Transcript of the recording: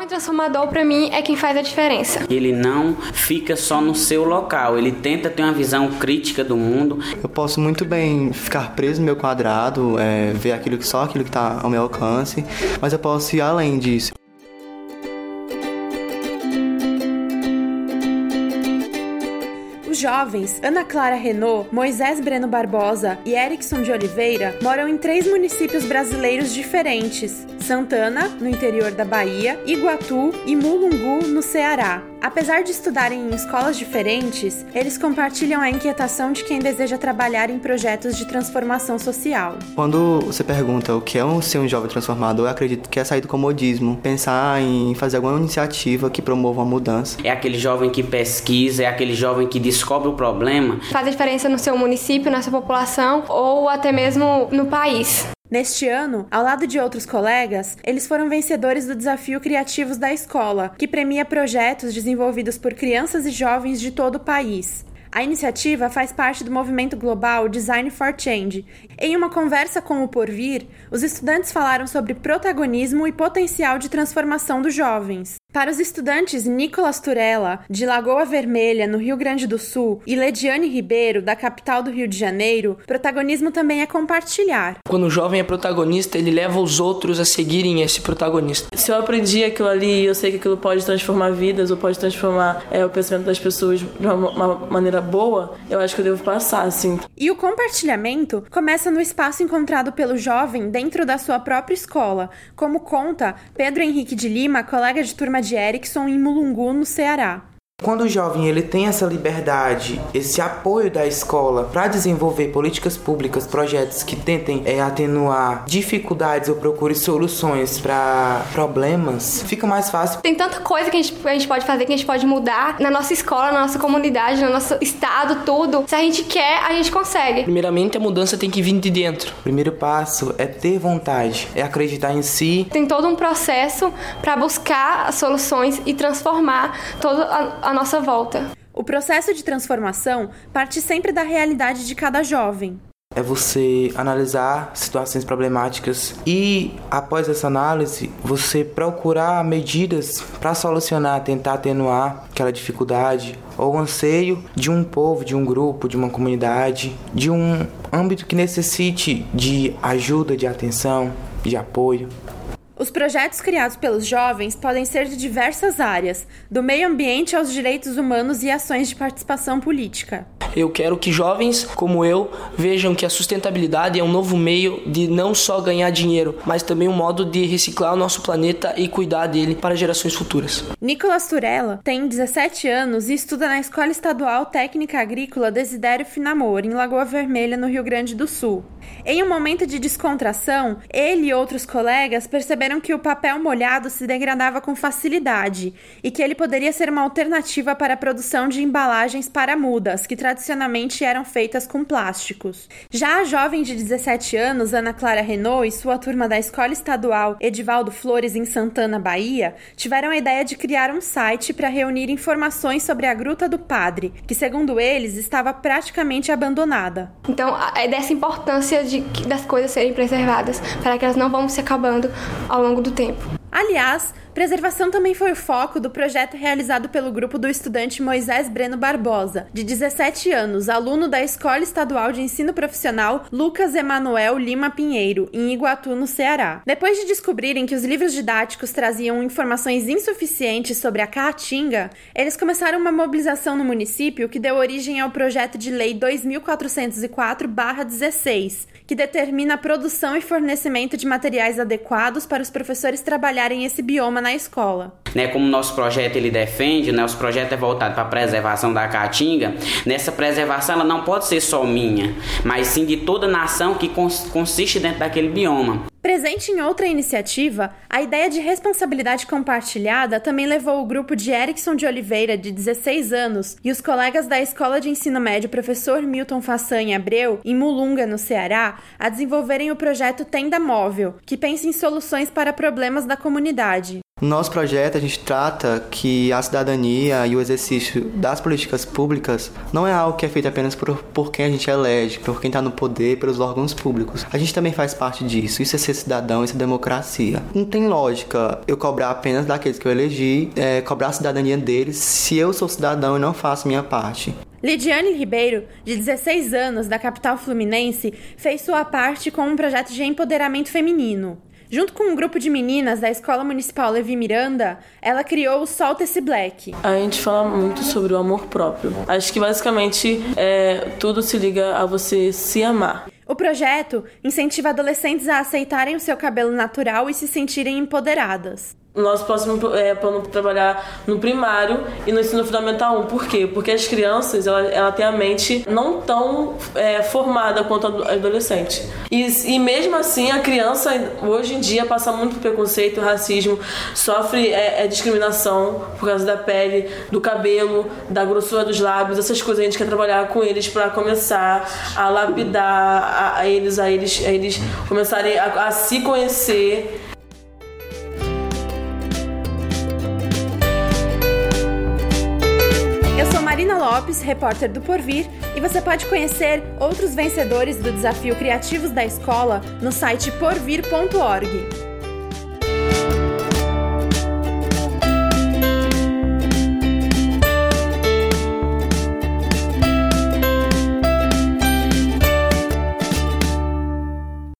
jovem transformador, para mim, é quem faz a diferença. Ele não fica só no seu local, ele tenta ter uma visão crítica do mundo. Eu posso muito bem ficar preso no meu quadrado, é, ver aquilo que só aquilo que está ao meu alcance, mas eu posso ir além disso. jovens, Ana Clara Renault, Moisés Breno Barbosa e Erickson de Oliveira, moram em três municípios brasileiros diferentes: Santana, no interior da Bahia, Iguatu e Mulungu, no Ceará. Apesar de estudarem em escolas diferentes, eles compartilham a inquietação de quem deseja trabalhar em projetos de transformação social. Quando você pergunta o que é um, ser um jovem transformador, eu acredito que é sair do comodismo, pensar em fazer alguma iniciativa que promova uma mudança. É aquele jovem que pesquisa, é aquele jovem que descobre o problema. Faz a diferença no seu município, na sua população ou até mesmo no país. Neste ano, ao lado de outros colegas, eles foram vencedores do Desafio Criativos da Escola, que premia projetos desenvolvidos por crianças e jovens de todo o país. A iniciativa faz parte do movimento global Design for Change. Em uma conversa com o Porvir, os estudantes falaram sobre protagonismo e potencial de transformação dos jovens. Para os estudantes Nicolas Turella, de Lagoa Vermelha, no Rio Grande do Sul, e Lediane Ribeiro, da capital do Rio de Janeiro, protagonismo também é compartilhar. Quando o jovem é protagonista, ele leva os outros a seguirem esse protagonista. Se eu aprendi aquilo ali, eu sei que aquilo pode transformar vidas ou pode transformar é, o pensamento das pessoas de uma, uma maneira boa, eu acho que eu devo passar, assim. E o compartilhamento começa no espaço encontrado pelo jovem dentro da sua própria escola, como conta Pedro Henrique de Lima, colega de turma de Erickson em Mulungu, no Ceará. Quando o jovem ele tem essa liberdade, esse apoio da escola para desenvolver políticas públicas, projetos que tentem é, atenuar dificuldades ou procure soluções para problemas, fica mais fácil. Tem tanta coisa que a gente, a gente pode fazer, que a gente pode mudar na nossa escola, na nossa comunidade, no nosso estado, tudo. Se a gente quer, a gente consegue. Primeiramente, a mudança tem que vir de dentro. O primeiro passo é ter vontade, é acreditar em si. Tem todo um processo para buscar soluções e transformar toda a à nossa volta. O processo de transformação parte sempre da realidade de cada jovem. É você analisar situações problemáticas e, após essa análise, você procurar medidas para solucionar, tentar atenuar aquela dificuldade ou anseio de um povo, de um grupo, de uma comunidade, de um âmbito que necessite de ajuda, de atenção, de apoio. Os projetos criados pelos jovens podem ser de diversas áreas, do meio ambiente aos direitos humanos e ações de participação política. Eu quero que jovens como eu vejam que a sustentabilidade é um novo meio de não só ganhar dinheiro, mas também um modo de reciclar o nosso planeta e cuidar dele para gerações futuras. Nicolas Turella tem 17 anos e estuda na Escola Estadual Técnica Agrícola Desidério Finamor, em Lagoa Vermelha, no Rio Grande do Sul. Em um momento de descontração, ele e outros colegas perceberam que o papel molhado se degradava com facilidade e que ele poderia ser uma alternativa para a produção de embalagens para mudas, que tradicionalmente eram feitas com plásticos. Já a jovem de 17 anos, Ana Clara Renault, e sua turma da Escola Estadual Edivaldo Flores, em Santana, Bahia, tiveram a ideia de criar um site para reunir informações sobre a Gruta do Padre, que, segundo eles, estava praticamente abandonada. Então, é dessa importância de, das coisas serem preservadas, para que elas não vão se acabando ao longo do tempo. Aliás, Preservação também foi o foco do projeto realizado pelo grupo do estudante Moisés Breno Barbosa, de 17 anos, aluno da Escola Estadual de Ensino Profissional Lucas Emanuel Lima Pinheiro, em Iguatu, no Ceará. Depois de descobrirem que os livros didáticos traziam informações insuficientes sobre a Caatinga, eles começaram uma mobilização no município que deu origem ao projeto de lei 2404/16, que determina a produção e fornecimento de materiais adequados para os professores trabalharem esse bioma na escola. Né, como nosso projeto ele defende, né, nosso projeto é voltado para a preservação da caatinga, nessa preservação ela não pode ser só minha, mas sim de toda nação que consiste dentro daquele bioma. Presente em outra iniciativa, a ideia de responsabilidade compartilhada também levou o grupo de Erickson de Oliveira, de 16 anos, e os colegas da Escola de Ensino Médio Professor Milton Façanha Abreu, em Mulunga, no Ceará, a desenvolverem o projeto Tenda Móvel, que pensa em soluções para problemas da comunidade. No nosso projeto, a gente trata que a cidadania e o exercício das políticas públicas não é algo que é feito apenas por, por quem a gente elege, por quem está no poder, pelos órgãos públicos. A gente também faz parte disso. Isso é ser cidadão, isso é democracia. Não tem lógica eu cobrar apenas daqueles que eu elegi, é, cobrar a cidadania deles se eu sou cidadão e não faço minha parte. Lidiane Ribeiro, de 16 anos, da capital fluminense, fez sua parte com um projeto de empoderamento feminino. Junto com um grupo de meninas da Escola Municipal Levi Miranda, ela criou o Solta Esse Black. A gente fala muito sobre o amor próprio. Acho que basicamente é, tudo se liga a você se amar. O projeto incentiva adolescentes a aceitarem o seu cabelo natural e se sentirem empoderadas. Nosso próximo é, plano trabalhar no primário e no ensino fundamental 1. Por quê? Porque as crianças, ela, ela tem a mente não tão é, formada quanto a adolescente. E, e mesmo assim, a criança, hoje em dia, passa muito por preconceito, racismo, sofre é, é, discriminação por causa da pele, do cabelo, da grossura dos lábios, essas coisas. A gente quer trabalhar com eles para começar a lapidar a, a, eles, a eles, a eles começarem a, a se conhecer Marina Lopes, repórter do Porvir, e você pode conhecer outros vencedores do desafio Criativos da Escola no site porvir.org.